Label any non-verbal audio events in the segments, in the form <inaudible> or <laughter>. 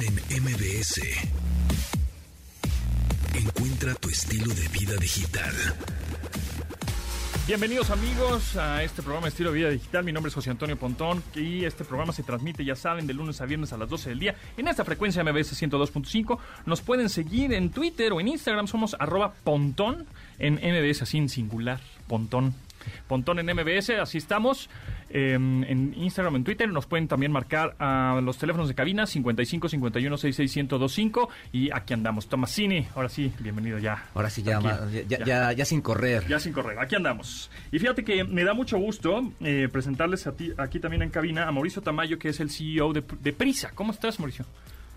En MBS. Encuentra tu estilo de vida digital. Bienvenidos amigos a este programa Estilo de Vida Digital. Mi nombre es José Antonio Pontón y este programa se transmite, ya saben, de lunes a viernes a las 12 del día en esta frecuencia MBS 102.5. Nos pueden seguir en Twitter o en Instagram, somos arroba Pontón en MBS en singular, Pontón. Pontón en MBS, así estamos. Eh, en Instagram, en Twitter, nos pueden también marcar a los teléfonos de cabina 55 51 66 1025 y aquí andamos. Tomasini, ahora sí, bienvenido ya. Ahora sí, ya, ya, ya- ya sin correr. ya sin correr, aquí andamos. Y fíjate que me da mucho gusto eh, presentarles a ti, aquí también en cabina a Mauricio Tamayo, que es el CEO de, de Prisa. ¿Cómo estás, Mauricio?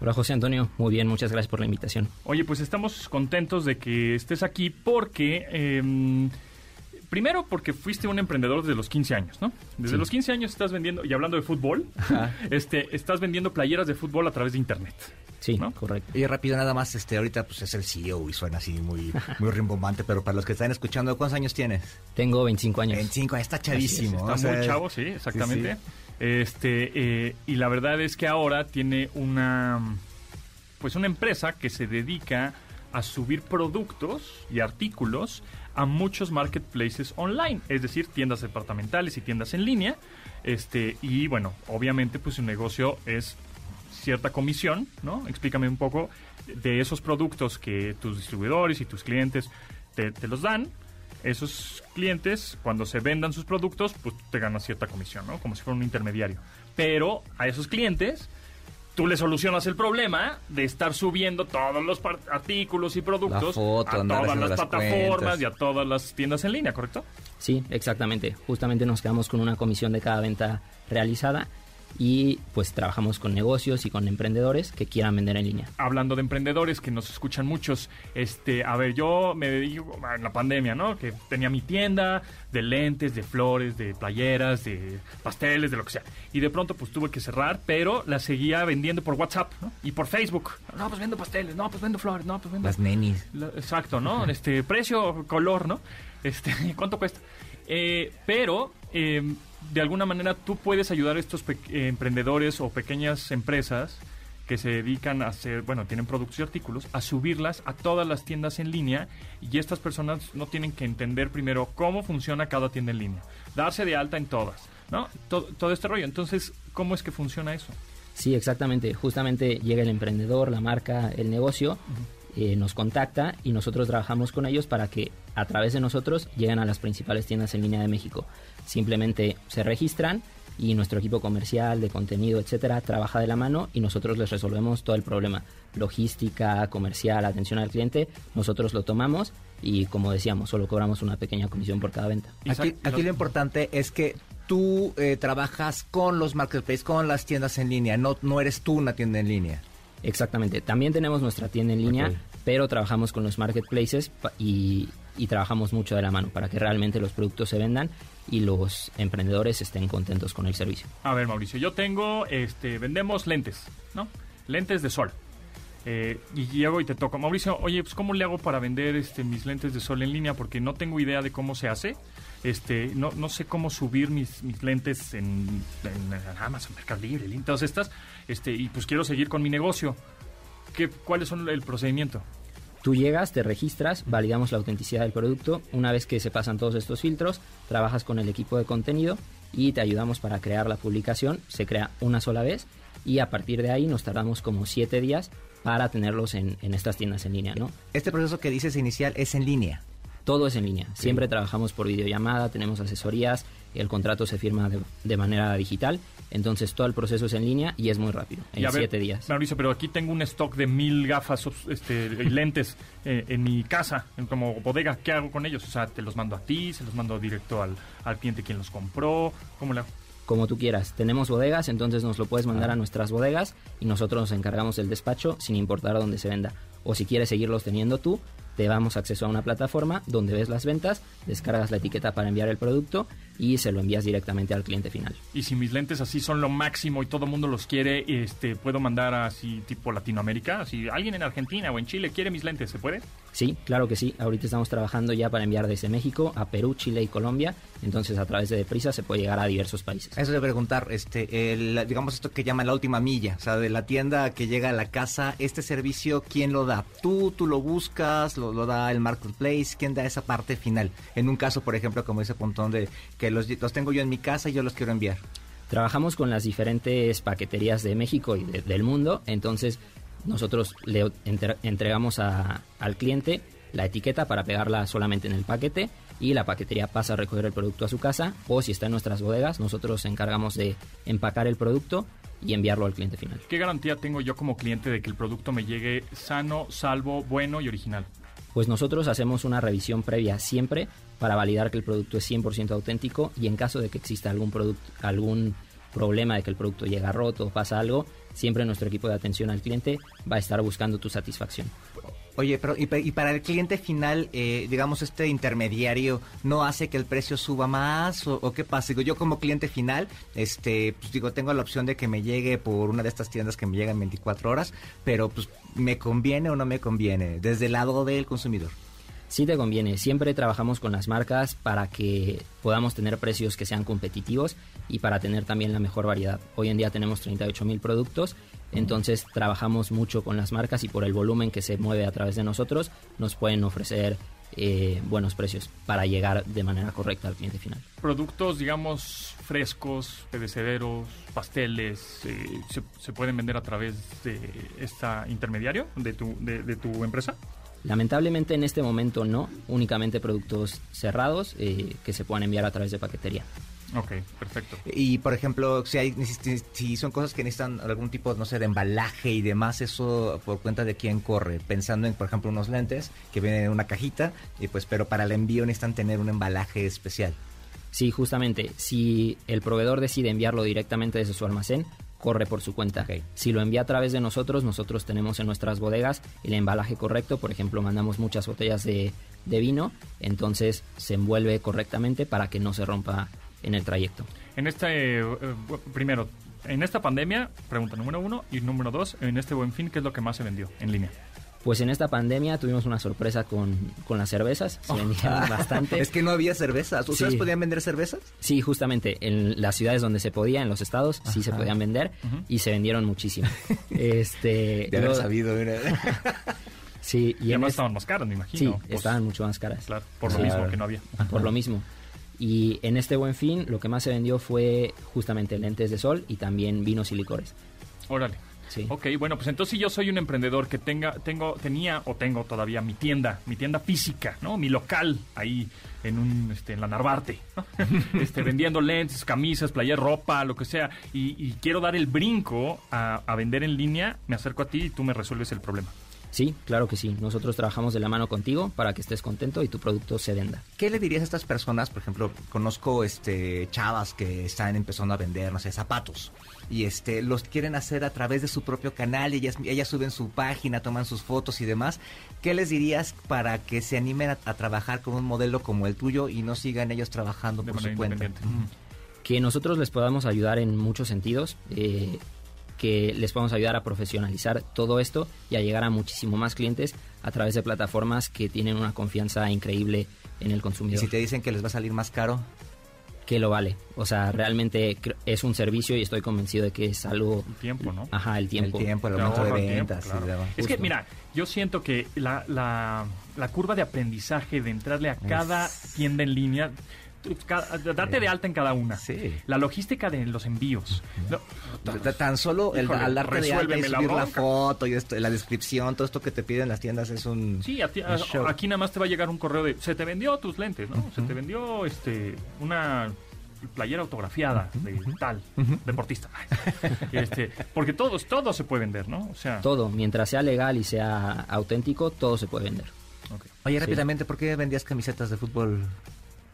Hola José Antonio, muy bien, muchas gracias por la invitación. Oye, pues estamos contentos de que estés aquí porque... eh, Primero porque fuiste un emprendedor desde los 15 años, ¿no? Desde Sí. los 15 años estás vendiendo, y hablando de fútbol, <laughs> este, estás vendiendo playeras de fútbol a través de internet. Sí, ¿No? correcto. Oye, rápido, nada más, este, ahorita pues es el CEO y suena así muy, muy rimbombante, pero para los que están escuchando, ¿cuántos años tienes? Tengo 25 años. 25, está chavísimo. Está o sea, muy chavo, sí, exactamente. sí. Este, eh, y la verdad es que ahora tiene una, pues una empresa que se dedica a subir productos y artículos a muchos marketplaces online, es decir, tiendas departamentales y tiendas en línea. Este, y bueno, obviamente pues su negocio es cierta comisión, ¿no? Explícame un poco de esos productos que tus distribuidores y tus clientes te, te los dan. Esos clientes, cuando se vendan sus productos, pues te ganas cierta comisión, ¿no? Como si fuera un intermediario. Pero a esos clientes, tú le solucionas el problema de estar subiendo todos los artículos y productos foto, a todas las las plataformas cuentas. y a todas las tiendas en línea, ¿correcto? Sí, exactamente. Justamente nos quedamos con una comisión de cada venta realizada y pues trabajamos con negocios y con emprendedores que quieran vender en línea. hablando de emprendedores que nos escuchan muchos, este, a ver, yo me dedico en la pandemia, ¿no? Que tenía mi tienda de lentes, de flores, de playeras, de pasteles, de lo que sea. Y de pronto pues tuve que cerrar, pero la seguía vendiendo por WhatsApp, ¿no? Y por Facebook. No, pues vendo pasteles, no, pues vendo flores, no, pues vendo Las nenis. la- Exacto, ¿no? Este precio, color, ¿no? Este, <laughs> ¿cuánto cuesta? Eh, pero eh, de alguna manera tú puedes ayudar a estos eh, emprendedores o pequeñas empresas que se dedican a hacer, bueno, tienen productos y artículos, a subirlas a todas las tiendas en línea y estas personas no tienen que entender primero cómo funciona cada tienda en línea, darse de alta en todas, ¿no? Todo, todo este rollo. Entonces, ¿cómo es que funciona eso? Sí, exactamente. Justamente llega el emprendedor, la marca, el negocio, eh, nos contacta y nosotros trabajamos con ellos para que a través de nosotros lleguen a las principales tiendas en línea de México. Simplemente se registran y nuestro equipo comercial, de contenido, etcétera, trabaja de la mano y nosotros les resolvemos todo el problema. Logística, comercial, atención al cliente, nosotros lo tomamos y como decíamos, solo cobramos una pequeña comisión por cada venta. Aquí, aquí lo importante es que tú eh, trabajas con los marketplaces, con las tiendas en línea, no, no eres tú una tienda en línea. Exactamente. También tenemos nuestra tienda en línea, pero trabajamos con los marketplaces y, y trabajamos mucho de la mano para que realmente los productos se vendan y los emprendedores estén contentos con el servicio. A ver, Mauricio, yo tengo, este, vendemos lentes, ¿no? Lentes de sol. Eh, y llego y te toco, Mauricio, oye, pues ¿cómo le hago para vender este, mis lentes de sol en línea? Porque no tengo idea de cómo se hace. Este, no, no sé cómo subir mis, mis lentes en, en Amazon, Mercado Libre, Lin- todas estas. Este, y pues quiero seguir con mi negocio. ¿Qué, ¿Cuáles son el procedimiento? Tú llegas, te registras, validamos la autenticidad del producto. Una vez que se pasan todos estos filtros, trabajas con el equipo de contenido y te ayudamos para crear la publicación. Se crea una sola vez y a partir de ahí nos tardamos como siete días para tenerlos en, en estas tiendas en línea, ¿no? Este proceso que dices inicial es en línea. Todo es en línea. Siempre trabajamos por videollamada, tenemos asesorías, el contrato se firma de, de manera digital, entonces todo el proceso es en línea y es muy rápido, en ver, siete días. Mauricio, pero aquí tengo un stock de mil gafas este, y lentes eh, en mi casa, en como bodega. ¿Qué hago con ellos? O sea, te los mando a ti, se los mando directo al, al cliente quien los compró. ¿Cómo le hago? Como tú quieras. Tenemos bodegas, entonces nos lo puedes Ah. mandar a nuestras bodegas y nosotros nos encargamos del despacho sin importar a dónde se venda. O si quieres seguirlos teniendo tú, te damos acceso a una plataforma donde ves las ventas, descargas la etiqueta para enviar el producto y se lo envías directamente al cliente final. Y si mis lentes así son lo máximo y todo el mundo los quiere, este, puedo mandar así tipo Latinoamérica, si alguien en Argentina o en Chile quiere mis lentes, ¿se puede? Sí, claro que sí. Ahorita estamos trabajando ya para enviar desde México a Perú, Chile y Colombia. Entonces, a través de Deprisa se puede llegar a diversos países. Eso de preguntar, este, el, digamos esto que llaman la última milla, o sea, de la tienda que llega a la casa, este servicio, ¿quién lo da? ¿Tú, tú lo buscas, lo, lo da el marketplace? ¿Quién da esa parte final? En un caso, por ejemplo, como ese puntón de que los, los tengo yo en mi casa y yo los quiero enviar. Trabajamos con las diferentes paqueterías de México y de- del mundo, entonces nosotros le entre- entregamos a- al cliente la etiqueta para pegarla solamente en el paquete y la paquetería pasa a recoger el producto a su casa o si está en nuestras bodegas, nosotros nos encargamos de empacar el producto y enviarlo al cliente final. ¿Qué garantía tengo yo como cliente de que el producto me llegue sano, salvo, bueno y original? Pues nosotros hacemos una revisión previa siempre para validar que el producto es 100% auténtico y en caso de que exista algún algún problema de que el producto llega roto o pasa algo, siempre nuestro equipo de atención al cliente va a estar buscando tu satisfacción. Oye, pero y, pa- y para el cliente final, eh, digamos, este intermediario, ¿no hace que el precio suba más o, o qué pasa? Digo, yo como cliente final, este, pues digo, tengo la opción de que me llegue por una de estas tiendas que me llegan 24 horas, pero pues, ¿me conviene o no me conviene? Desde el lado del consumidor. Sí te conviene, siempre trabajamos con las marcas para que podamos tener precios que sean competitivos y para tener también la mejor variedad. Hoy en día tenemos 38 mil productos, entonces trabajamos mucho con las marcas y por el volumen que se mueve a través de nosotros nos pueden ofrecer eh, buenos precios para llegar de manera correcta al cliente final. Productos, digamos, frescos, perecederos, pasteles, eh, se, se pueden vender a través de esta intermediario de tu, de, de tu empresa? Lamentablemente en este momento no, únicamente productos cerrados eh, que se puedan enviar a través de paquetería. Ok, perfecto. Y por ejemplo, si hay si- son cosas que necesitan algún tipo, no sé, de embalaje y demás, eso por cuenta de quién corre. Pensando en, por ejemplo, unos lentes que vienen en una cajita, y pues, pero para el envío necesitan tener un embalaje especial. Sí, justamente, si el proveedor decide enviarlo directamente desde su almacén, corre por su cuenta. Si lo envía a través de nosotros, nosotros tenemos en nuestras bodegas el embalaje correcto. Por ejemplo, mandamos muchas botellas de, de vino, entonces se envuelve correctamente para que no se rompa en el trayecto. En este, eh, primero, en esta pandemia, pregunta número uno, y número dos, en este buen fin, ¿qué es lo que más se vendió en línea? Pues en esta pandemia tuvimos una sorpresa con, con las cervezas, se vendieron <laughs> bastante. Es que no había cervezas. ¿Ustedes Sí. podían vender cervezas? Sí, justamente, en las ciudades donde se podía, en los estados, sí se podían vender y se vendieron muchísimo. <laughs> este, De haber luego- sabido. mira. Sí, Y además es- estaban más caras, me sí, imagino. Pues, estaban mucho más caras. Claro, por lo Sí. mismo que no había. Por lo mismo. Y en este buen fin, lo que más se vendió fue justamente lentes de sol y también vinos y licores. Órale. Sí. Ok, bueno, pues entonces si yo soy un emprendedor que tenga, tengo, tenía o tengo todavía mi tienda, mi tienda física, ¿no? Mi local ahí en un, este, en la Narvarte, ¿no? <laughs> este, vendiendo lentes, camisas, player, ropa, lo que sea, y, y quiero dar el brinco a, a vender en línea, me acerco a ti y tú me resuelves el problema. Sí, claro que sí. Nosotros trabajamos de la mano contigo para que estés contento y tu producto se venda. ¿Qué le dirías a estas personas? Por ejemplo, conozco este chavas que están empezando a vender, no sé, zapatos. Y este los quieren hacer a través de su propio canal y ellas, ellas suben su página, toman sus fotos y demás. ¿Qué les dirías para que se animen a, a trabajar con un modelo como el tuyo y no sigan ellos trabajando De por su cuenta? Que nosotros les podamos ayudar en muchos sentidos. eh, que les podamos ayudar a profesionalizar todo esto y a llegar a muchísimo más clientes a través de plataformas que tienen una confianza increíble en el Y consumidor. si te dicen que les va a salir más caro, que lo vale. O sea, realmente cre- es un servicio y estoy convencido de que es algo... El tiempo, ¿no? Ajá, el tiempo. el tiempo, el aumento de tiempo, ventas. y claro. Es que, mira, yo siento que la, la, la curva de aprendizaje de entrarle a cada tienda en línea, darte de alta en cada una, Sí. la logística de los envíos. No, Tan solo el, Híjole, al darte de alta y resuélveme la foto y esto, la descripción, todo esto que te piden las tiendas es un... Sí, a ti- a- un show. aquí nada más te va a llegar un correo de se te vendió tus lentes, ¿no? Se te vendió este una playera autografiada de tal deportista. <laughs> este, porque todo, todo se puede vender, ¿no? O sea, Todo, mientras sea legal y sea auténtico, todo se puede vender. Oye, Sí. rápidamente, ¿por qué vendías camisetas de fútbol?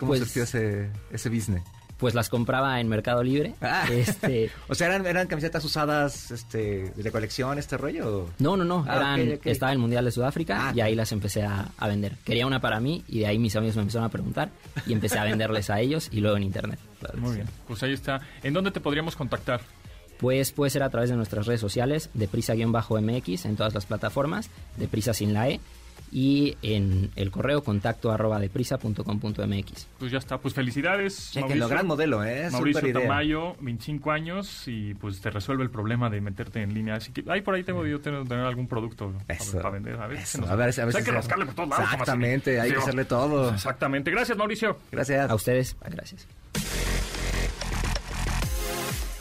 ¿Cómo Pues- surgió ese, ese business? Pues las compraba en Mercado Libre. Ah. Este, <laughs> o sea, ¿eran, eran camisetas usadas este, de colección, este rollo? no, no, no. Ah, eran. Estaba el Mundial de Sudáfrica Ah. y ahí las empecé a, a vender. Quería una para mí y de ahí mis amigos me empezaron a preguntar y empecé a venderles a ellos y luego en internet. Muy bien. Pues ahí está. ¿En dónde te podríamos contactar? Pues puede ser a través de nuestras redes sociales, deprisa-mx en todas las plataformas, deprisa sin la E, y en el correo contacto arroba deprisa.com.mx. Pues ya está. Pues felicidades. Chequenlo, Mauricio. gran modelo, ¿eh? Mauricio idea. Tamayo, 25 años y pues te resuelve el problema de meterte en línea. Así que ahí por ahí tengo yo tener, tener algún producto para- Eso. para vender. A ver, Eso, nos- a ver, a ver o sea, si hay que rascarle por todos lados. Exactamente, hay que hacerle todo. Exactamente. Gracias, Mauricio. Gracias. A ustedes, gracias.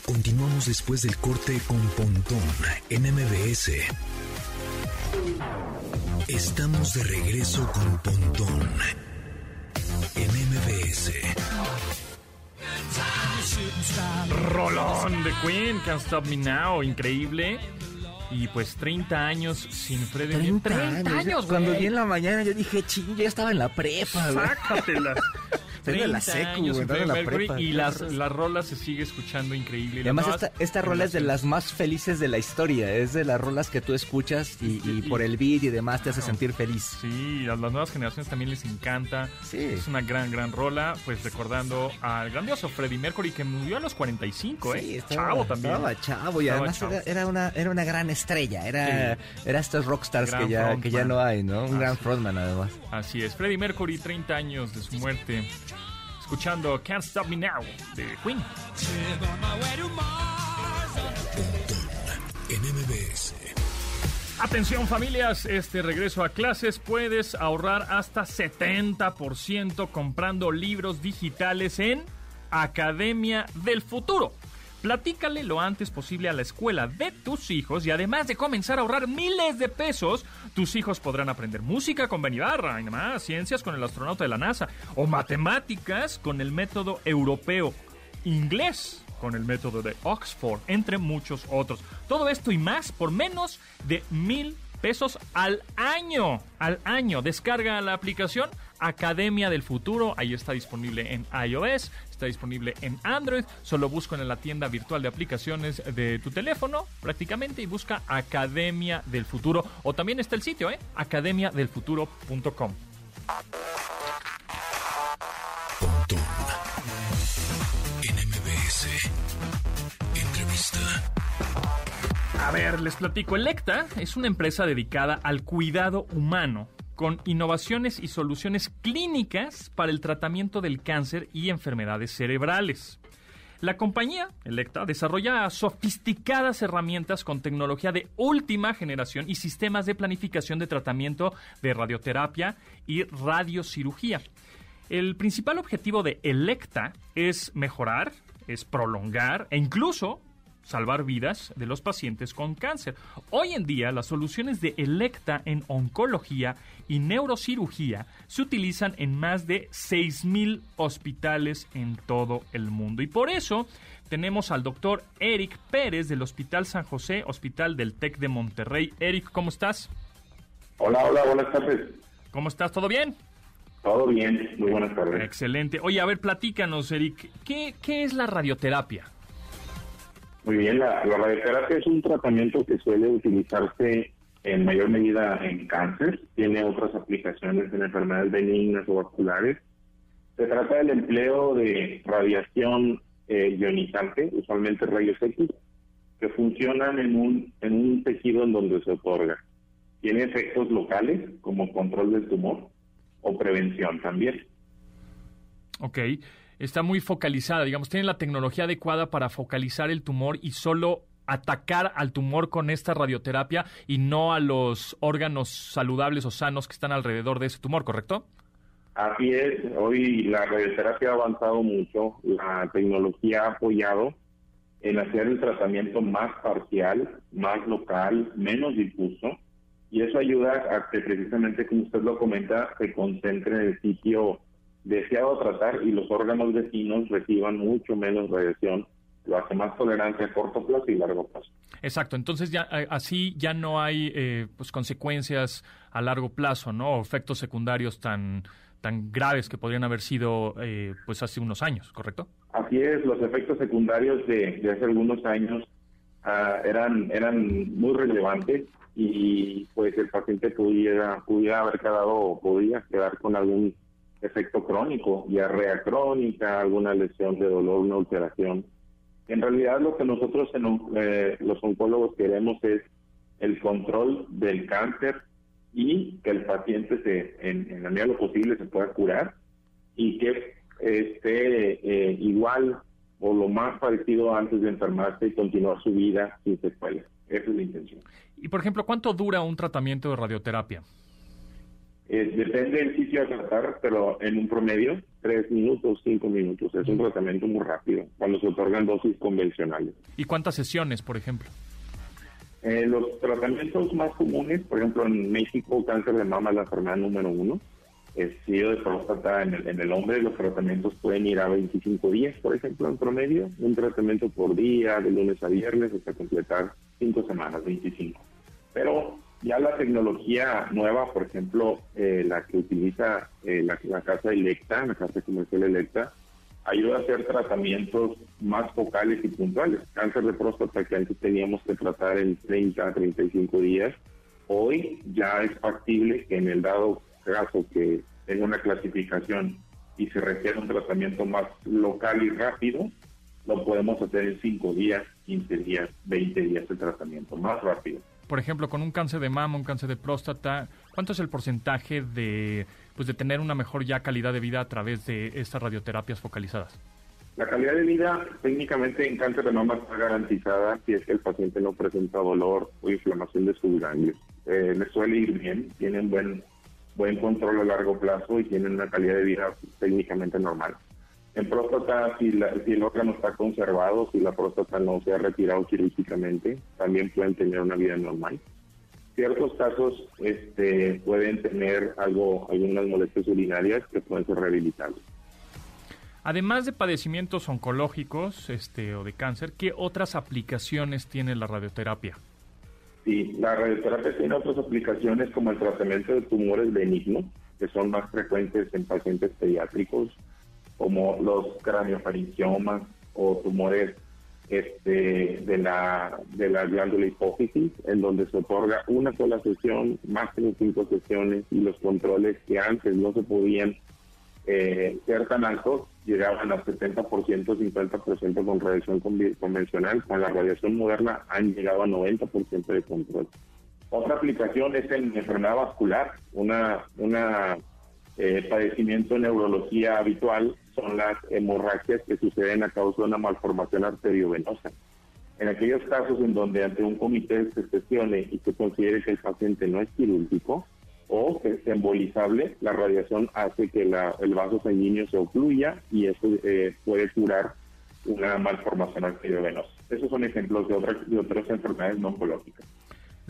Continuamos después del corte con Pontón en MBS. Estamos de regreso con Pontón en MBS. Rolón de Queen, Can't Stop Me Now, increíble. Y pues 30 años sin Freddie Mercury. 30, 30 años. Cuando vi en la mañana yo dije, ching, ya estaba en la prepa, güey. Sácatelas. <laughs> 30 la secu, años en la y las, la rola se sigue escuchando increíble. Y además esta, esta rola es de las más felices de la historia, es de las rolas que tú escuchas y, por el beat y demás te hace sentir feliz. Sí, a las nuevas generaciones también les encanta. Sí. Es una gran, gran rola, pues recordando al grandioso Freddie Mercury que murió a los 45, ¿eh? sí, ¿eh? Chavo también. Chavo y estaba además. Era, una, era una gran estrella, era, sí. era estos rockstars que ya, que ya no hay, ¿no? Un gran frontman además. Así es, Freddie Mercury, 30 años de su muerte. Escuchando Can't Stop Me Now de Queen. Atención familias, este regreso a clases puedes ahorrar hasta 70% comprando libros digitales en Academia del Futuro. Platícale lo antes posible a la escuela de tus hijos y además de comenzar a ahorrar miles de pesos, tus hijos podrán aprender música con Ben Ibarra, y ciencias con el astronauta de la NASA o matemáticas con el método europeo, inglés con el método de Oxford, entre muchos otros. Todo esto y más por menos de mil pesos al año. Al año. Descarga la aplicación Academia del Futuro. Ahí está disponible en iOS, está disponible en Android. Solo busco en la tienda virtual de aplicaciones de tu teléfono prácticamente y busca Academia del Futuro. O también está el sitio, ¿eh? academiadelfuturo.com. A ver, les platico. Electa es una empresa dedicada al cuidado humano con innovaciones y soluciones clínicas para el tratamiento del cáncer y enfermedades cerebrales. La compañía, Electa, desarrolla sofisticadas herramientas con tecnología de última generación y sistemas de planificación de tratamiento de radioterapia y radiocirugía. El principal objetivo de Electa es mejorar, es prolongar e incluso salvar vidas de los pacientes con cáncer. Hoy en día las soluciones de Electa en oncología y neurocirugía se utilizan en más de 6.000 hospitales en todo el mundo. Y por eso tenemos al doctor Eric Pérez del Hospital San José, Hospital del TEC de Monterrey. Eric, ¿cómo estás? Hola, hola, buenas tardes. ¿Cómo estás? ¿Todo bien? Todo bien, muy buenas tardes. Excelente. Oye, a ver, platícanos, Eric. ¿Qué, qué es la radioterapia? Muy bien, la, radioterapia es un tratamiento que suele utilizarse en mayor medida en cáncer, tiene otras aplicaciones en enfermedades benignas o vasculares. Se trata del empleo de radiación eh, ionizante, usualmente rayos X, que funcionan en un, en un tejido en donde se otorga. Tiene efectos locales, como control del tumor, o prevención también. Ok. Está muy focalizada, digamos, tiene la tecnología adecuada para focalizar el tumor y solo atacar al tumor con esta radioterapia y no a los órganos saludables o sanos que están alrededor de ese tumor, ¿correcto? Así es, hoy la radioterapia ha avanzado mucho, la tecnología ha apoyado en hacer el tratamiento más parcial, más local, menos difuso, y eso ayuda a que precisamente, como usted lo comenta, se concentre en el sitio deseado tratar y los órganos vecinos reciban mucho menos radiación, lo hace más tolerante a corto plazo y largo plazo. Exacto, entonces ya eh, así ya no hay eh, pues consecuencias a largo plazo, ¿no? O efectos secundarios tan tan graves que podrían haber sido eh, pues hace unos años, ¿correcto? Así es, los efectos secundarios de, hace algunos años ah, eran, eran muy relevantes y pues el paciente pudiera, pudiera haber quedado o podía quedar con algún efecto crónico, diarrea crónica, alguna lesión de dolor, una alteración. En realidad lo que nosotros en, eh, los oncólogos queremos es el control del cáncer y que el paciente se, en, la medida de lo posible se pueda curar y que esté eh, igual o lo más parecido antes de enfermarse y continuar su vida sin secuelas. Esa es la intención. Y por ejemplo, ¿cuánto dura un tratamiento de radioterapia? Eh, depende del sitio a tratar, pero en un promedio, tres minutos, cinco minutos. Es un tratamiento muy rápido cuando se otorgan dosis convencionales. ¿Y cuántas sesiones, por ejemplo? Eh, los tratamientos más comunes, por ejemplo, en México, cáncer de mama es la enfermedad número uno. El de próstata en el, en el hombre, los tratamientos pueden ir a 25 días, por ejemplo, en promedio. Un tratamiento por día, de lunes a viernes, hasta completar cinco semanas, 25. Pero ya la tecnología nueva, por ejemplo, eh, la que utiliza eh, la, casa Electa, la casa comercial Electa, ayuda a hacer tratamientos más focales y puntuales. Cáncer de próstata que antes teníamos que tratar en 30 a 35 días, hoy ya es factible que en el dado caso que tenga una clasificación y se requiere un tratamiento más local y rápido, lo podemos hacer en 5 días, 15 días, 20 días de tratamiento, más rápido por ejemplo, con un cáncer de mama, un cáncer de próstata, ¿cuánto es el porcentaje de, pues, de tener una mejor ya calidad de vida a través de estas radioterapias focalizadas? La calidad de vida técnicamente en cáncer de mama está garantizada si es que el paciente no presenta dolor o inflamación de sus ganglios. Eh, le suele ir bien, tienen buen, buen control a largo plazo y tienen una calidad de vida técnicamente normal. En próstata, si, si, el órgano está conservado, si la próstata no se ha retirado quirúrgicamente, también pueden tener una vida normal. Ciertos casos este, pueden tener algo, algunas molestias urinarias que pueden ser rehabilitables. Además de padecimientos oncológicos este, o de cáncer, ¿qué otras aplicaciones tiene la radioterapia? Sí, la radioterapia tiene otras aplicaciones como el tratamiento de tumores benignos, que son más frecuentes en pacientes pediátricos, como los craniofaringiomas o tumores este, de, la, de la glándula hipófisis, en donde se otorga una sola sesión, máximo cinco sesiones, y los controles que antes no se podían eh, ser tan altos, llegaban a 70%, 50% con radiación convencional. Con la radiación moderna han llegado a 90% de control. Otra aplicación es en enfermedad vascular, una, una eh, padecimiento en neurología habitual son las hemorragias que suceden a causa de una malformación arteriovenosa. En aquellos casos en donde ante un comité se sesione y se considere que el paciente no es quirúrgico o que es embolizable, la radiación hace que el vaso sanguíneo se ocluya y eso eh, puede curar una malformación arteriovenosa. Esos son ejemplos de otras, de otras enfermedades no oncológicas.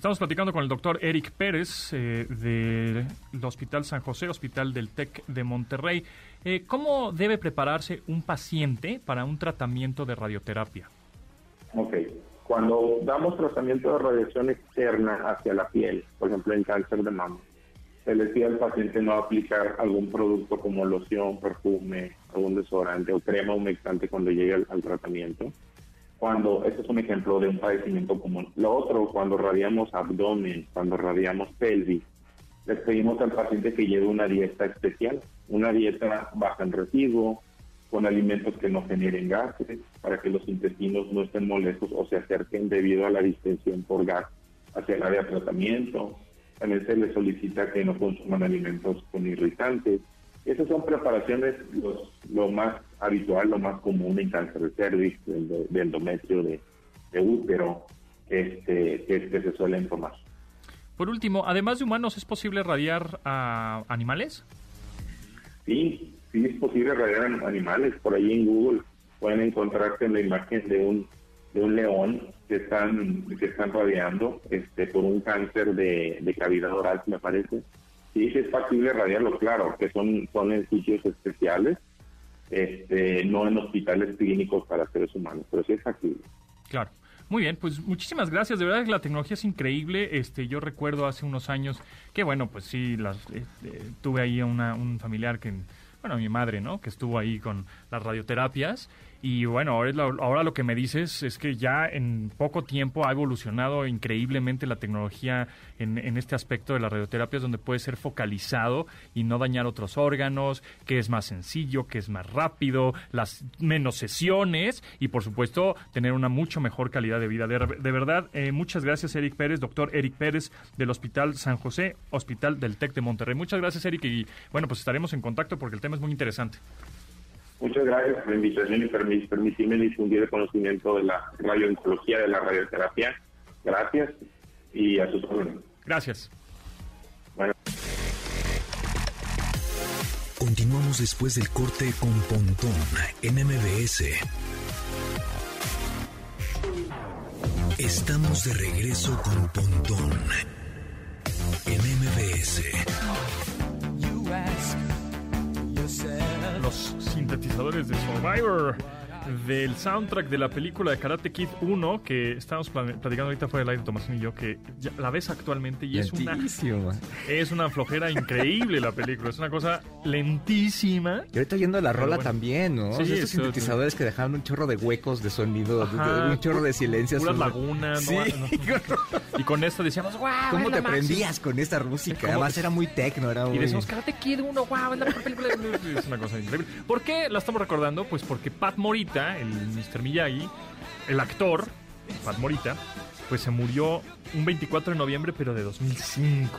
Estamos platicando con el doctor Eric Pérez eh, del Hospital San José, Hospital del TEC de Monterrey. Eh, ¿Cómo debe prepararse un paciente para un tratamiento de radioterapia? Ok, cuando damos tratamiento de radiación externa hacia la piel, por ejemplo en cáncer de mama, se le pide al paciente no aplicar algún producto como loción, perfume, algún desodorante o crema humectante cuando llegue al tratamiento cuando, este es un ejemplo de un padecimiento común. Lo otro, cuando radiamos abdomen, cuando radiamos pelvis, les pedimos al paciente que lleve una dieta especial, una dieta baja en residuo, con alimentos que no generen gases, para que los intestinos no estén molestos o se acerquen debido a la distensión por gas hacia el área de tratamiento. También se les solicita que no consuman alimentos con irritantes. Esas son preparaciones los, lo más habitual, lo más común en cáncer de cervix, de, endometrio, de, útero, este, que, se suelen tomar. Por último, además de humanos, ¿es posible radiar a animales? Sí, sí es posible radiar a animales. Por ahí en Google pueden encontrarse la imagen de un de un león que están que están radiando este por un cáncer de, de cavidad oral, me parece. Sí, es factible radiarlo, claro, que son, son en sitios especiales, este, no en hospitales clínicos para seres humanos, pero sí es factible. Claro. Muy bien, pues muchísimas gracias. De verdad que la tecnología es increíble. Este, yo recuerdo hace unos años que, bueno, pues sí, las, este, tuve ahí una, un familiar que, bueno, mi madre, ¿no? Que estuvo ahí con las radioterapias Y bueno, ahora lo, que me dices es que ya en poco tiempo ha evolucionado increíblemente la tecnología en, en este aspecto de la radioterapia, donde puede ser focalizado y no dañar otros órganos, que es más sencillo, que es más rápido, las menos sesiones y por supuesto tener una mucho mejor calidad de vida. De, de verdad, eh, muchas gracias Eric Pérez, doctor Eric Pérez del Hospital San José, Hospital del TEC de Monterrey. Muchas gracias Eric y bueno, pues estaremos en contacto porque el tema es muy interesante. Muchas gracias por la invitación y permis- permitirme difundir el conocimiento de la radiooncología, de la radioterapia. Gracias y a sus órdenes. Gracias. Bueno. Continuamos después del corte con Pontón en MBS. Estamos de regreso con Pontón en MBS. Los sintetizadores de Survivor del soundtrack de la película de Karate Kid 1 que estábamos platicando ahorita fuera del aire Tomasín y yo que ya la ves actualmente y es una es una flojera increíble la película es una cosa lentísima Y ahorita oyendo la rola bueno. también, ¿no? Sí, O sea, estos eso- sintetizadores que dejaban un chorro de huecos de sonido, Ajá, un chorro de silencio. puras lagunas Sí. no- no- <laughs> y con esto decíamos wow ¿Cómo te máxima". prendías con esta música? Además era muy tecno, era muy... Y decimos Karate Kid 1, wow, es la película. de-". <laughs> Es una cosa increíble. ¿Por qué la estamos recordando? Pues porque Pat Morita, el Mr. Miyagi, el actor, Pat Morita, pues se murió un 24 de noviembre, pero de 2005.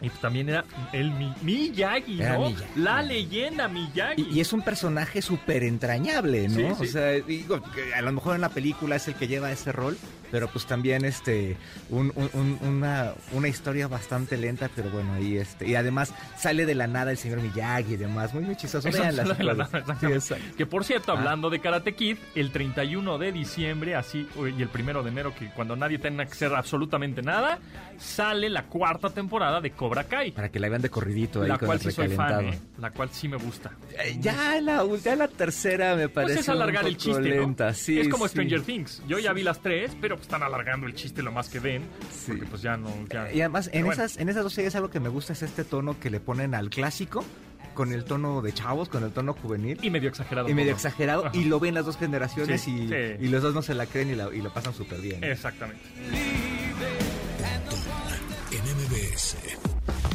Y también era el Mi- Miyagi, Era ¿no? Miyagi. La leyenda Miyagi. Y, y es un personaje súper entrañable, ¿no? Sí, sí. O sea, digo, a lo mejor en la película es el que lleva ese rol, pero pues también este un- un- un- una, una historia bastante lenta, pero bueno, ahí este. Y además sale de la nada el señor Miyagi y demás, muy, nada, Sí. Que por cierto, Ah. hablando de Karate Kid, el 31 de diciembre, así, y el primero de enero, que cuando nadie tenga que hacer absolutamente nada, sale la cuarta temporada de Cobra Kai. Para que la vean de corridito ahí La con cual el sí soy fan. ¿eh? La cual sí me gusta. Eh, Ya la, ya la tercera me Pues parece es alargar un el poco chiste, ¿no? lenta. Sí, es como. Stranger Things. Yo ya vi las tres, pero pues están alargando el chiste lo más que den. Sí. Porque pues ya no... ya- Y además, en, bueno. esas, en esas dos series algo que me gusta es este tono que le ponen al clásico, con el tono de chavos, con el tono juvenil. Y medio exagerado. Y medio todo. exagerado, Ajá. y lo ven las dos generaciones Sí, y, sí. y los dos no se la creen y, la- y lo pasan súper bien. Exactamente. En MBS.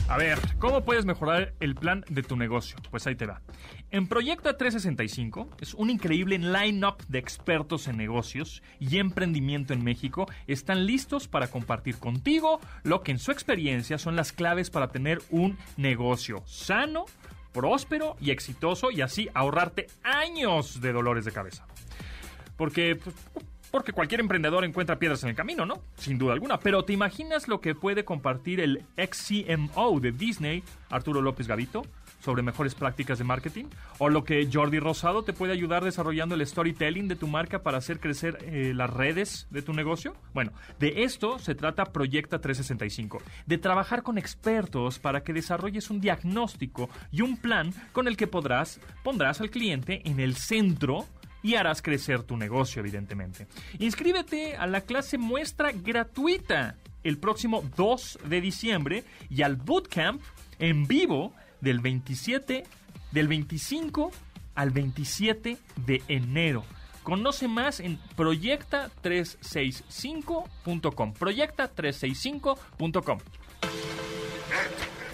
A ver, ¿cómo puedes mejorar el plan de tu negocio? Pues ahí te va. En Proyecta 365 es un increíble line-up de expertos en negocios y emprendimiento en México. Están listos para compartir contigo lo que en su experiencia son las claves para tener un negocio sano, próspero y exitoso y así ahorrarte años de dolores de cabeza. Porque, pues, porque cualquier emprendedor encuentra piedras en el camino, ¿no? Sin duda alguna. Pero ¿te imaginas lo que puede compartir el ex-CMO de Disney, Arturo López Gavito, sobre mejores prácticas de marketing? ¿O lo que Jordi Rosado te puede ayudar desarrollando el storytelling de tu marca para hacer crecer eh, las redes de tu negocio? Bueno, de esto se trata Proyecta 365, de trabajar con expertos para que desarrolles un diagnóstico y un plan con el que podrás, pondrás al cliente en el centro y harás crecer tu negocio, evidentemente. Inscríbete a la clase muestra gratuita el próximo 2 de diciembre y al bootcamp en vivo del 27, del 25 al 27 de enero. Conoce más en proyecta365.com. Proyecta365.com.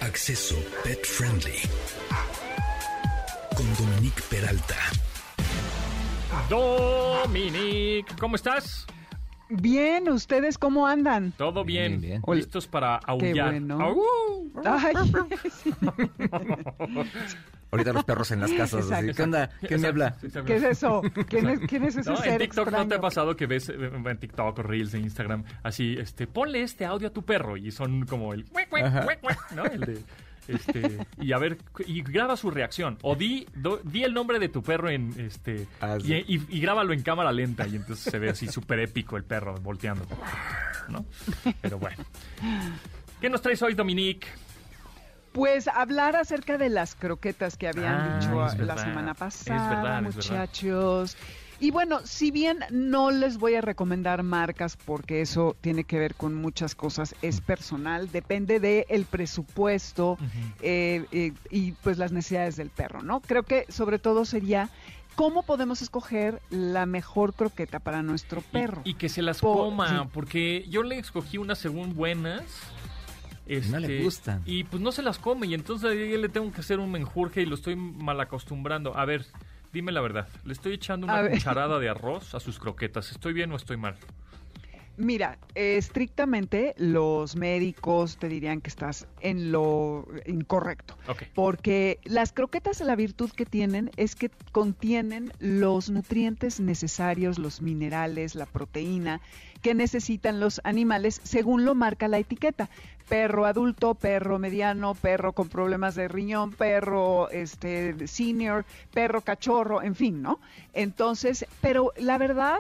Acceso Pet Friendly. Con Dominique Peralta. Dominic, ¿cómo estás? Bien, ¿ustedes cómo andan? Todo bien. Bien, bien. Listos para aullar. bueno. Au. Ay, <laughs> sí. Ahorita los perros en las casas. así. ¿Qué onda? ¿Quién me habla? ¿Qué es eso? ¿Quién es, quién es ese ¿No? En ser TikTok no te ha pasado que ves eh, en TikTok o Reels en Instagram así, este, ponle este audio a tu perro y son como el, Ajá. ¿no? El de, este, y a ver, y graba su reacción o di, do- di el nombre de tu perro en, este, Ah, y, y- y grábalo en cámara lenta y entonces se ve así súper épico el perro volteando, ¿no? Pero bueno. ¿Qué nos traes hoy, Dominique? Pues hablar acerca de las croquetas que habían Ah, dicho la semana es pasada, es verdad. Y bueno, si bien no les voy a recomendar marcas porque eso tiene que ver con muchas cosas, es personal, depende del el presupuesto eh, eh, y pues las necesidades del perro, ¿no? Creo que sobre todo sería cómo podemos escoger la mejor croqueta para nuestro perro. Y, que se las Por- coma, sí. porque yo le escogí unas según buenas. No le este, gustan. Y pues no se las come, y entonces yo le tengo que hacer un menjurje y lo estoy mal acostumbrando. A ver, dime la verdad, le estoy echando una cucharada de arroz a sus croquetas. ¿Estoy bien o estoy mal? Mira, eh, estrictamente los médicos te dirían que estás en lo incorrecto. Porque las croquetas, la virtud que tienen es que contienen los nutrientes necesarios, los minerales, la proteína que necesitan los animales según lo marca la etiqueta. Perro adulto, perro mediano, perro con problemas de riñón, perro este senior, perro cachorro, en fin, ¿no? Entonces, pero la verdad,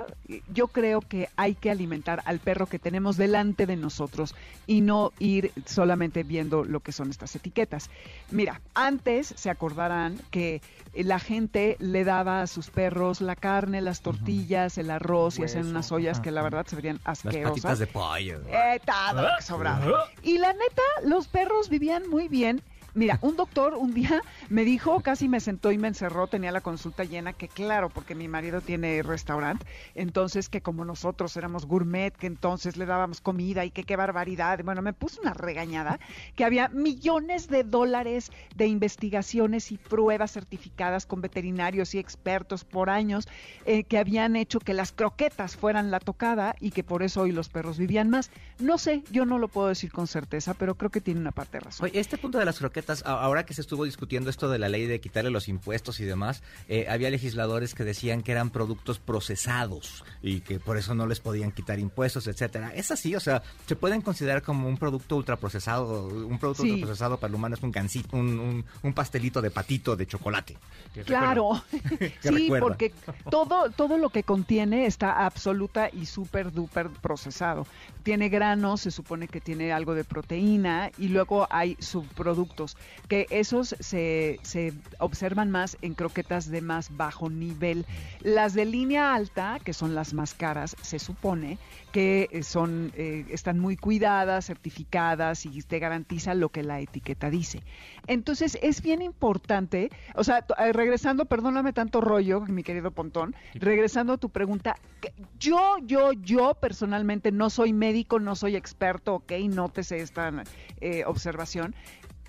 yo creo que hay que alimentar al perro que tenemos delante de nosotros y no ir solamente viendo lo que son estas etiquetas. Mira, antes se acordarán que la gente le daba a sus perros la carne, las tortillas, el arroz y hacían unas ollas que la verdad se verían Las patitas asquerosas. de pollo. Eh, todo lo que sobraba. Y la neta, los perros vivían muy bien. Mira, un doctor un día me dijo, casi me sentó y me encerró, tenía la consulta llena, que claro, porque mi marido tiene restaurante, entonces que como nosotros éramos gourmet, que entonces le dábamos comida y que qué barbaridad. Bueno, me puso una regañada, que había millones de dólares de investigaciones y pruebas certificadas con veterinarios y expertos por años eh, que habían hecho que las croquetas fueran la tocada y que por eso hoy los perros vivían más. No sé, yo no lo puedo decir con certeza, pero creo que tiene una parte de razón. Oye, este punto de las croquetas, ahora que se estuvo discutiendo esto de la ley de quitarle los impuestos y demás, eh, había legisladores que decían que eran productos procesados y que por eso no les podían quitar impuestos, etcétera. Es así, o sea, se pueden considerar como un producto ultraprocesado, un producto Sí. ultraprocesado para el humano es un gansito, un, un- un pastelito de patito de chocolate. Claro, <laughs> <laughs> sí, porque todo, todo lo que contiene está absoluta y súper duper procesado. Tiene granos, se supone que tiene algo de proteína y luego hay subproductos, que esos se, se observan más en croquetas de más bajo nivel. Las de línea alta, que son las más caras, se supone que eh, son, eh, están muy cuidadas, certificadas y te garantiza lo que la etiqueta dice. Entonces es bien importante, o sea, eh, regresando, perdóname tanto rollo, mi querido Pontón, regresando a tu pregunta, que yo, yo, yo personalmente no soy médico, no soy experto, ok, nótese esta eh, observación.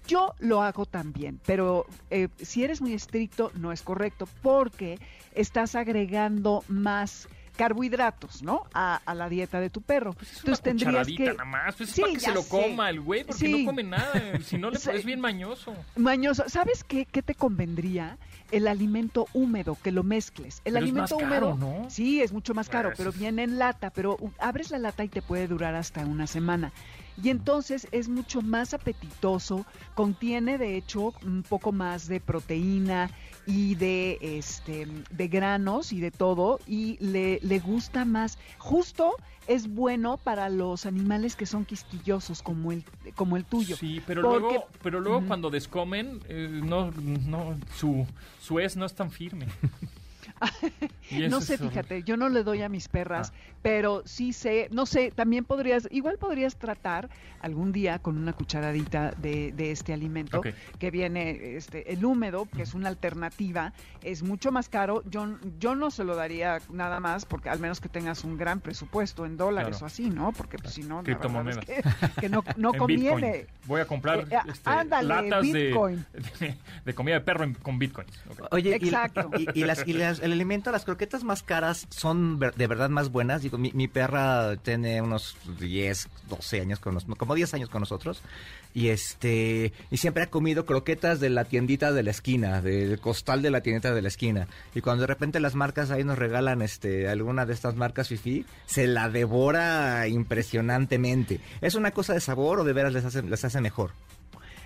Yo lo hago también, pero eh, si eres muy estricto no es correcto porque estás agregando más carbohidratos, ¿no? A, a la dieta de tu perro. Pues es Entonces una tendrías que nada más, pues es Sí, para que se lo sé. coma el güey, porque Sí. no come nada. Si no, le <laughs> es bien mañoso. Mañoso, ¿sabes qué, qué te convendría? El alimento húmedo, que lo mezcles. El Pero es alimento caro, húmedo, ¿no? sí, es mucho más caro, Ah, pero viene en lata, pero abres la lata y te puede durar hasta una semana. Y entonces es mucho más apetitoso, contiene de hecho un poco más de proteína y de este de granos y de todo y le, le gusta más. Justo es bueno para los animales que son quisquillosos como el como el tuyo. Sí, pero Porque- luego, pero luego cuando descomen, eh, no, no, su, su es no es tan firme. <laughs> <laughs> No sé, fíjate, yo no le doy a mis perras, Ah. pero sí sé, no sé, también podrías, igual podrías tratar algún día con una cucharadita de, de este alimento que viene, este, el húmedo, que es una alternativa, es mucho más caro. Yo, yo no se lo daría nada más, porque al menos que tengas un gran presupuesto en dólares Claro. o así, ¿no? Porque pues, si no, la verdad es que, que no, no <laughs> En conviene. Bitcoin. Voy a comprar Eh, ah, este, ándale, latas de, Bitcoin. <laughs> de, de comida de perro en- con bitcoins. Ok. Oye, y- Exacto. y, y las, y las- el alimento, las croquetas más caras son de verdad más buenas. Digo, mi, mi perra tiene unos 10, 12 años con nosotros, como 10 años con nosotros. Y este, y siempre ha comido croquetas de la tiendita de la esquina, del costal de la tiendita de la esquina. Y cuando de repente las marcas ahí nos regalan este, alguna de estas marcas fifi, se la devora impresionantemente. ¿Es una cosa de sabor o de veras les hace, les hace mejor?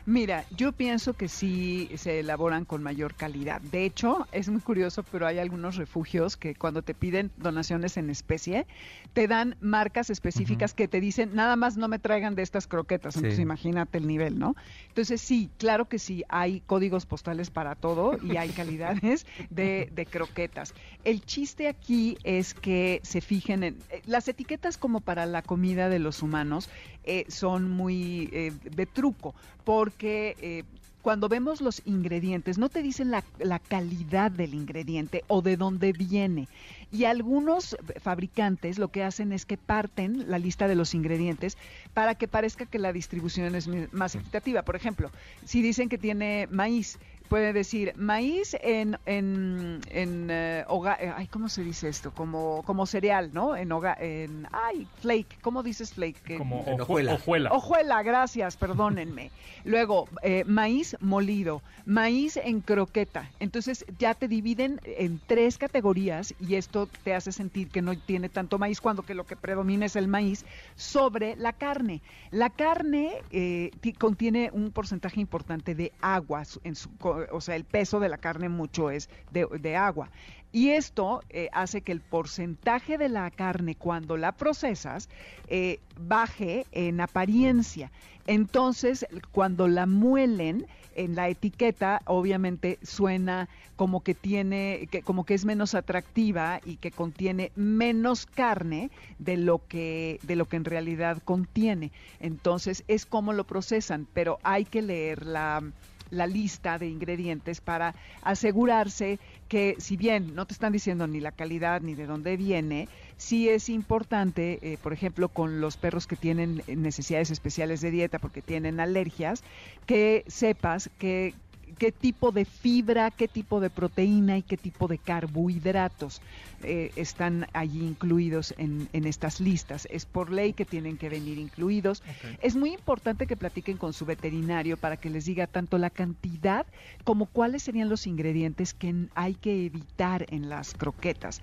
Mira, yo pienso que sí se elaboran con mayor calidad. De hecho, es muy curioso, pero hay algunos refugios que cuando te piden donaciones en especie, te dan marcas específicas que te dicen, nada más no me traigan de estas croquetas. Entonces imagínate el nivel, ¿no? Entonces sí, claro que sí, hay códigos postales para todo y hay <laughs> calidades de, de croquetas. El chiste aquí es que se fijen en... eh, Las etiquetas como para la comida de los humanos eh, son muy eh, de truco, porque eh, cuando vemos los ingredientes no te dicen la, la calidad del ingrediente o de dónde viene. Y algunos fabricantes lo que hacen es que parten la lista de los ingredientes para que parezca que la distribución es más equitativa. Por ejemplo, si dicen que tiene maíz, puede decir maíz en, en, en eh, hoga- eh, ay, ¿cómo se dice esto? Como, como cereal, ¿no? En hoga, en, ay, flake, ¿cómo dices flake? Que- Como En oju- hojuela. hojuela. Ojuela, gracias, perdónenme. <laughs> Luego, eh, maíz molido, maíz en croqueta. Entonces ya te dividen en tres categorías y esto te hace sentir que no tiene tanto maíz cuando que lo que predomina es el maíz sobre la carne. La carne eh, ti- contiene un porcentaje importante de agua, su- en su, o sea, el peso de la carne mucho es de, de agua. Y esto eh, hace que el porcentaje de la carne cuando la procesas eh, baje en apariencia. Entonces, cuando la muelen en la etiqueta, obviamente suena como que tiene, como que es menos atractiva y que contiene menos carne de lo que, de lo que en realidad contiene. Entonces, es como lo procesan, pero hay que leer la la lista de ingredientes para asegurarse que si bien no te están diciendo ni la calidad ni de dónde viene, sí es importante, eh, por ejemplo, con los perros que tienen necesidades especiales de dieta porque tienen alergias, que sepas que qué tipo de fibra, qué tipo de proteína y qué tipo de carbohidratos eh, están allí incluidos en, en estas listas. Es por ley que tienen que venir incluidos. Es muy importante que platiquen con su veterinario para que les diga tanto la cantidad como cuáles serían los ingredientes que hay que evitar en las croquetas.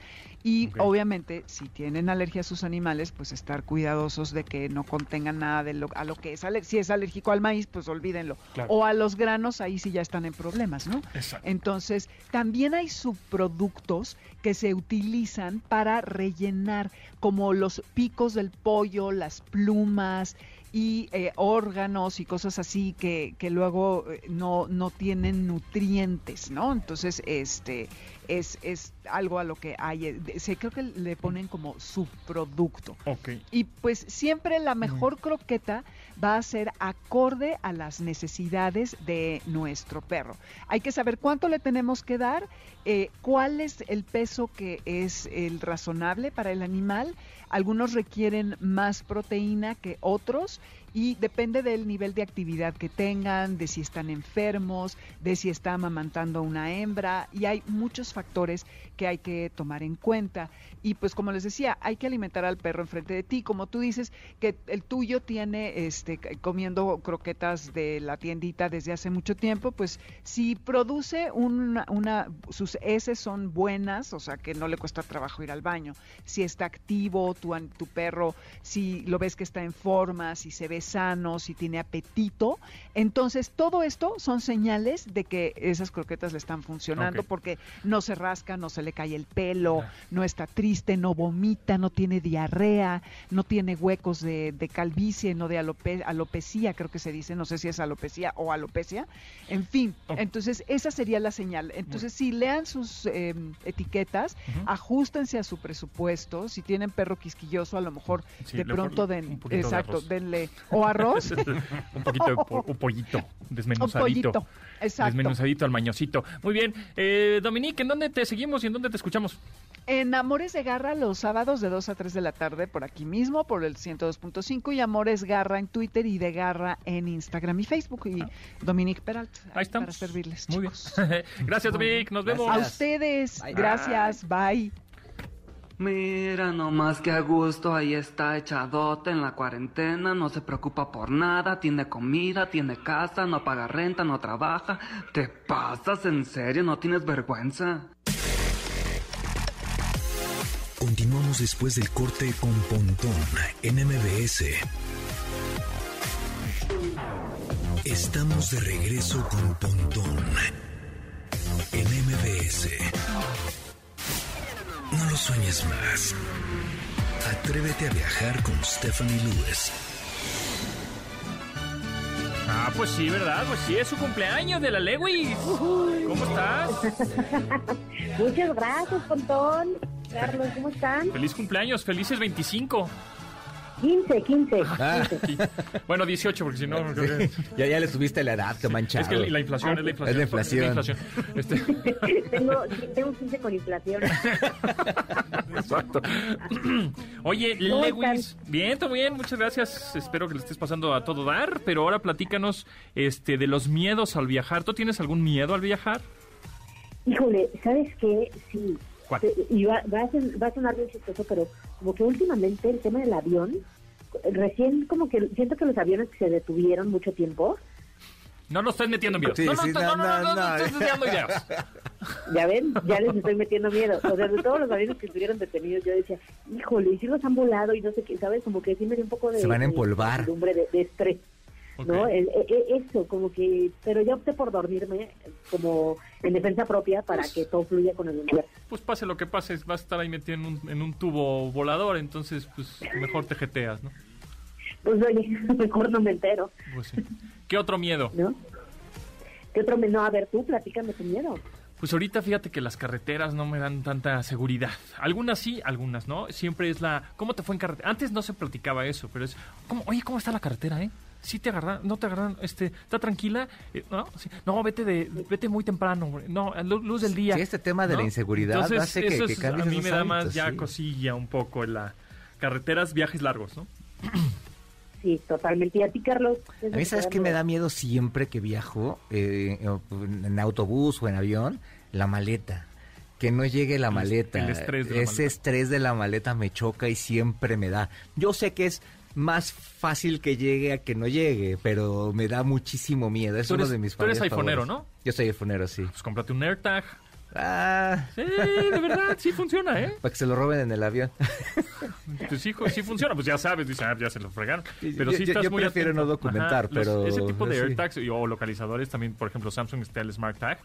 Y obviamente, si tienen alergia a sus animales, pues estar cuidadosos de que no contengan nada de lo, a lo que es Si es alérgico al maíz, pues olvídenlo. Claro. O a los granos, ahí sí ya están en problemas, ¿no? Exacto. Entonces, también hay subproductos que se utilizan para rellenar, como los picos del pollo, las plumas y eh, órganos y cosas así que, que luego eh, no, no tienen nutrientes, ¿no? Entonces, este es, es algo a lo que hay, eh, se creo que le ponen como subproducto. Y pues siempre la mejor croqueta va a ser acorde a las necesidades de nuestro perro. Hay que saber cuánto le tenemos que dar, eh, cuál es el peso que es el razonable para el animal. Algunos requieren más proteína que otros y depende del nivel de actividad que tengan, de si están enfermos, de si está amamantando una hembra y hay muchos factores que hay que tomar en cuenta. Y pues como les decía, hay que alimentar al perro enfrente de ti, como tú dices que el tuyo tiene este comiendo croquetas de la tiendita desde hace mucho tiempo, pues si produce una, una sus heces son buenas, o sea que no le cuesta trabajo ir al baño. Si está activo tu, tu perro, si lo ves que está en forma, si se ve sano, si tiene apetito, entonces todo esto son señales de que esas croquetas le están funcionando porque no se rasca, no se le cae el pelo, no está triste, no vomita, no tiene diarrea, no tiene huecos de, de calvicie, no de alope- alopecia, creo que se dice, no sé si es alopecia o alopecia, en fin, Ok. entonces esa sería la señal. Entonces, si lean sus eh, etiquetas, ajustense a su presupuesto, si tienen perro quisquilloso, a lo mejor Sí, de pronto den, de exacto, arroz. denle o arroz <laughs> un poquito de po- un pollito desmenuzadito. pollito. Exacto. Desmenuzadito al mañosito. Muy bien. Eh, Dominique, ¿en dónde te seguimos y en dónde te escuchamos? En Amores de Garra los sábados de 2 a 3 de la tarde por aquí mismo, por el 102.5 y Amores Garra en Twitter y de Garra en Instagram y Facebook y Dominique Peralt Ah. Ahí estamos. para servirles. Muy bien. chicos. <laughs> Gracias, Dominique. Nos vemos. A ustedes, Bye. gracias, bye. Mira nomás que a gusto, ahí está echadote en la cuarentena, no se preocupa por nada, tiene comida, tiene casa, no paga renta, no trabaja. ¿Te pasas en serio? ¿No tienes vergüenza? Continuamos después del corte con Pontón en MBS. Estamos de regreso con Pontón en MBS. No lo sueñes más. Atrévete a viajar con Stephanie Lewis. Ah, pues sí, ¿verdad? Pues sí, es su cumpleaños de la Lewis. ¿Cómo estás? <laughs> Muchas gracias, Pontón. Carlos, ¿cómo están? Feliz cumpleaños, felices 25. 15, 15. Ah. 15. Bueno, 18, porque si no... ya, ya le subiste la edad, que manchado. Es que la inflación, es la inflación. Es la inflación. Es la inflación. Este, <laughs> tengo, tengo 15 con inflación. <laughs> Exacto. <clears throat> Oye, ¿Cómo Lewis, bien, todo bien, muchas gracias. Espero que le estés pasando a todo dar, pero ahora platícanos este de los miedos al viajar. ¿Tú tienes algún miedo al viajar? Híjole, ¿sabes qué? Sí. Eh, y va, va, a ser, va, a sonar bien chistoso, pero como que últimamente el tema del avión, recién como que siento que los aviones se detuvieron mucho tiempo. No lo estoy metiendo miedo. Sí, sí, no, no, no, no, no. <laughs> Ya ven, ya les estoy metiendo miedo. O sea, de todos los aviones que estuvieron detenidos, yo decía, híjole, y si los han volado y no sé qué, ¿sabes? Como que sí me dio un poco de... Se van a empolvar. De, de, de estrés. ¿No? Ok. El- e- e- eso, como que, pero yo opté por dormirme como en defensa propia para que todo fluya con el universo. Pues pase lo que pase, vas a estar ahí metido en un, en un tubo volador, entonces pues mejor te jeteas, ¿no? Pues oye, <laughs> mejor no me entero, Pues sí. ¿Qué otro miedo? ¿no? ¿Qué otro me- No, a ver, tú, platícame tu miedo. Pues ahorita fíjate que las carreteras no me dan tanta seguridad. Algunas sí, algunas no. Siempre es la... ¿Cómo te fue en carretera? Antes no se platicaba eso, pero es... ¿cómo? Oye, ¿cómo está la carretera, eh? Sí te agarran, no te agarran, este, ¿está tranquila? Eh, ¿No? Sí. No, vete de, vete muy temprano, hombre. no, luz del día. Sí, este tema de la inseguridad Entonces, hace que- eso que es- cambies a mí me da más ya sí. cosilla un poco en la carreteras, viajes largos, ¿no? <clears throat> Sí, totalmente. ¿Y a ti, Carlos? ¿Qué es A mí, que ¿sabes qué me da miedo siempre que viajo? eh, en autobús o en avión, la maleta. Que no llegue la maleta. el estrés de la Ese maleta. estrés de la maleta me choca y siempre me da. Yo sé que es más fácil que llegue a que no llegue, pero me da muchísimo miedo. Es Tú uno eres- de mis tú eres favoritos. iPhoneero, ¿no? Yo soy iPhoneero, sí. Pues cómprate un AirTag. Ah, Sí, de verdad, sí funciona, ¿eh? para que se lo roben en el avión. <laughs> Pues sí, sí funciona, pues ya sabes, dice, ah, ya se lo fregaron. Pero sí yo- estás yo muy prefiero atento. no documentar, pero Ese tipo de sí. AirTags o localizadores también, por ejemplo, Samsung está el Smart Tag,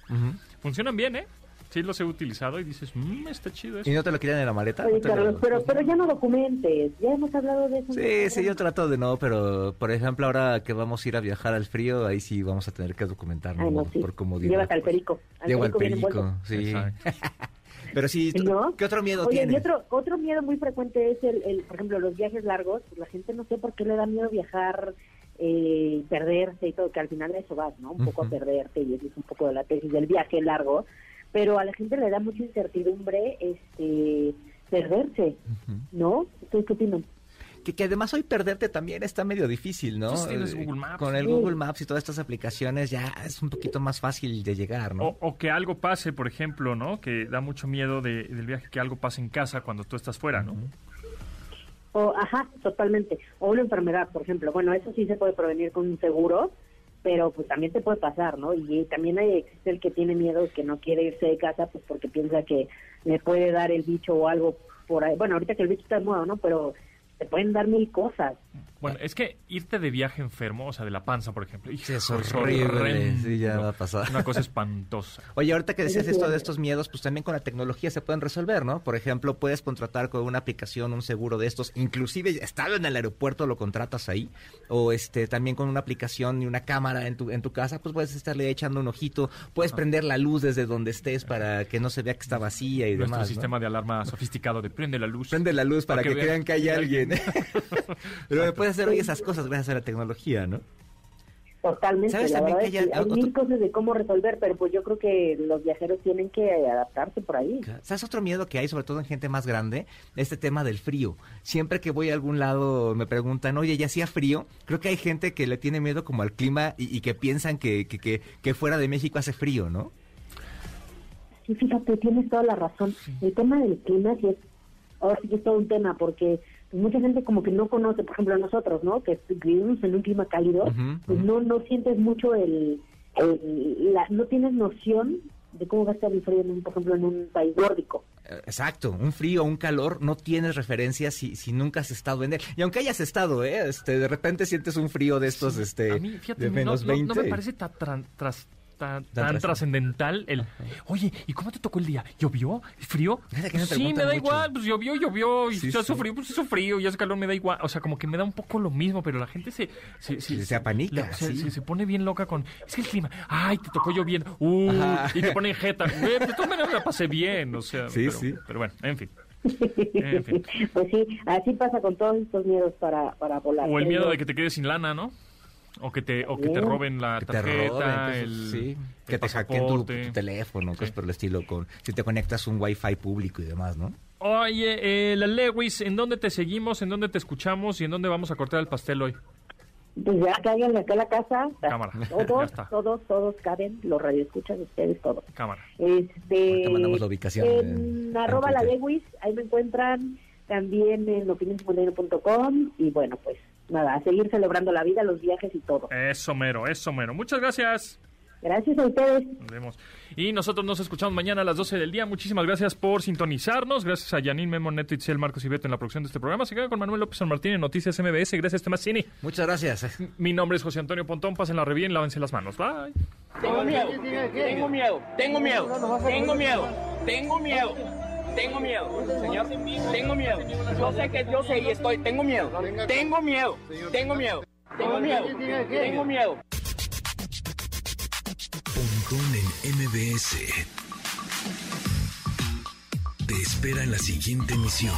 funcionan bien, ¿eh? Sí los he utilizado y dices, mmm, está chido eso. ¿Y no te lo quitan en la maleta? Oye, ¿No te lo- Carlos, pero, pero ya no documentes. Ya hemos hablado de eso. Sí, sí, yo trato de no, pero por ejemplo ahora que vamos a ir a viajar al frío, ahí sí vamos a tener que documentar, ¿no? no, sí. por comodidad. Llévate al perico. Al Llevo al perico sí. <laughs> Pero sí, ¿tú- ¿No? ¿qué otro miedo Oye, tienes? y otro, otro miedo muy frecuente es, el, el, por ejemplo, los viajes largos. Pues la gente no sé por qué le da miedo viajar, eh, perderse y todo, que al final eso vas, ¿no? Un poco a perderte y eso es un poco de la tesis del viaje largo. Pero a la gente le da mucha incertidumbre este perderse, ¿no? ¿Ustedes qué opinan? Que, que además hoy perderte también está medio difícil, ¿no? Tú tienes Eh, Google Maps. Con el. Google Maps y todas estas aplicaciones ya es un poquito más fácil de llegar, ¿no? O, o que algo pase, por ejemplo, ¿no? Que da mucho miedo de- del viaje, que algo pase en casa cuando tú estás fuera, ¿no? O, ajá, totalmente. O una enfermedad, por ejemplo. Bueno, eso sí se puede prevenir con un seguro, pero pues también te puede pasar, ¿no? Y también hay, el que tiene miedo, que no quiere irse de casa, pues porque piensa que le puede dar el bicho o algo por ahí. Bueno, ahorita que el bicho está de moda, ¿no? Pero te pueden dar mil cosas. Bueno, es que irte de viaje enfermo, o sea, de la panza, por ejemplo, Sí, es horrible, sí, ya va a pasar. Una cosa espantosa. <laughs> Oye, ahorita que decías esto de estos miedos, pues también con la tecnología se pueden resolver, ¿no? Por ejemplo, puedes contratar con una aplicación un seguro de estos, inclusive estando en el aeropuerto lo contratas ahí, o este también con una aplicación y una cámara en tu en tu casa, pues puedes estarle echando un ojito, puedes prender la luz desde donde estés para que no se vea que está vacía y Nuestro demás. ¿no? sistema de alarma sofisticado de prende la luz. Prende la luz para, Para que que, vean crean que hay alguien. <laughs> Pero Exacto. puedes hacer hoy esas cosas gracias a la tecnología, ¿no? Totalmente. ¿Sabes la también verdad que es hay que hay otro- mil cosas de cómo resolver, pero pues yo creo que los viajeros tienen que adaptarse por ahí. ¿Sabes otro miedo que hay, sobre todo en gente más grande? Este tema del frío. Siempre que voy a algún lado me preguntan, oye, ¿ya hacía frío? Creo que hay gente que le tiene miedo como al clima y, y que piensan que, que, que, que fuera de México hace frío, ¿no? Sí, fíjate, tienes toda la razón. El tema del clima sí es, ahora sí que es todo un tema, porque mucha gente como que no conoce, por ejemplo, nosotros, ¿no? Que vivimos en un clima cálido, pues no no sientes mucho el, el- la, no tienes noción de cómo va a estar el frío, en un, por ejemplo, en un país nórdico. Eh, Exacto, un frío, un calor, no tienes referencia si, si nunca has estado en él. Y aunque hayas estado, ¿eh? Este, de repente sientes un frío de estos, este, A mí, fíjate, de no- menos no, 20. no me parece tan, tras- tan, trascendental el... Oye, ¿y cómo te tocó el día? ¿Llovió? ¿Frío? Sí, me da mucho. igual, pues llovió, llovió, y Sí, ya sí. sufrió, pues hizo frío, y hace calor, me da igual. O sea, como que me da un poco lo mismo, pero la gente se... Se, Se- se apanica, le- se, sí. se- se pone bien loca con... Es que el clima... Ay, te tocó lloviendo. Uh, y te ponen jeta. Güey, de todas maneras me la pasé bien, o sea... Sí, pero, sí. Pero bueno, en fin. <laughs> En fin. Pues sí, así pasa con todos estos miedos para, para volar. O el miedo de que te quedes sin lana, ¿no? O que te, o que te Sí. roben la que te tarjeta, roben, que, el, sí, el que te hackeen tu, tu teléfono, cosas Sí. por el estilo, con si te conectas a un wifi público y demás, ¿no? Oye, eh, la Lewis, ¿en dónde te seguimos? ¿En dónde te escuchamos? ¿Y en dónde vamos a cortar el pastel hoy? Pues ya cáiganle acá a la casa. Cámara, ya Todos, está. todos, todos caben, los radioescuchas ustedes todos. Cámara. Este, Ahorita mandamos la ubicación En, en- en arroba la Twitter. Lewis, ahí me encuentran también en opinión51.com y bueno, pues nada, a seguir celebrando la vida, los viajes y todo. Eso mero, eso mero. Muchas gracias. Gracias a ustedes. Nos vemos. Y nosotros nos escuchamos mañana a las 12 del día. Muchísimas gracias por sintonizarnos. Gracias a Janine Memo, Neto, Itzel, Marcos y Beto en la producción de este programa. Se queda con Manuel López San Martín en Noticias MBS. Gracias, Tomasini. Muchas gracias. Mi nombre es José Antonio Pontón. Pásenla re bien, lávense las manos. Bye. Tengo miedo, tengo miedo, tengo miedo, tengo miedo, tengo miedo, tengo miedo, señor, tengo miedo. Yo sé que yo sé y estoy, tengo miedo, tengo miedo, tengo miedo, tengo miedo, tengo miedo. Pontón en MBS. Te espera en la siguiente emisión.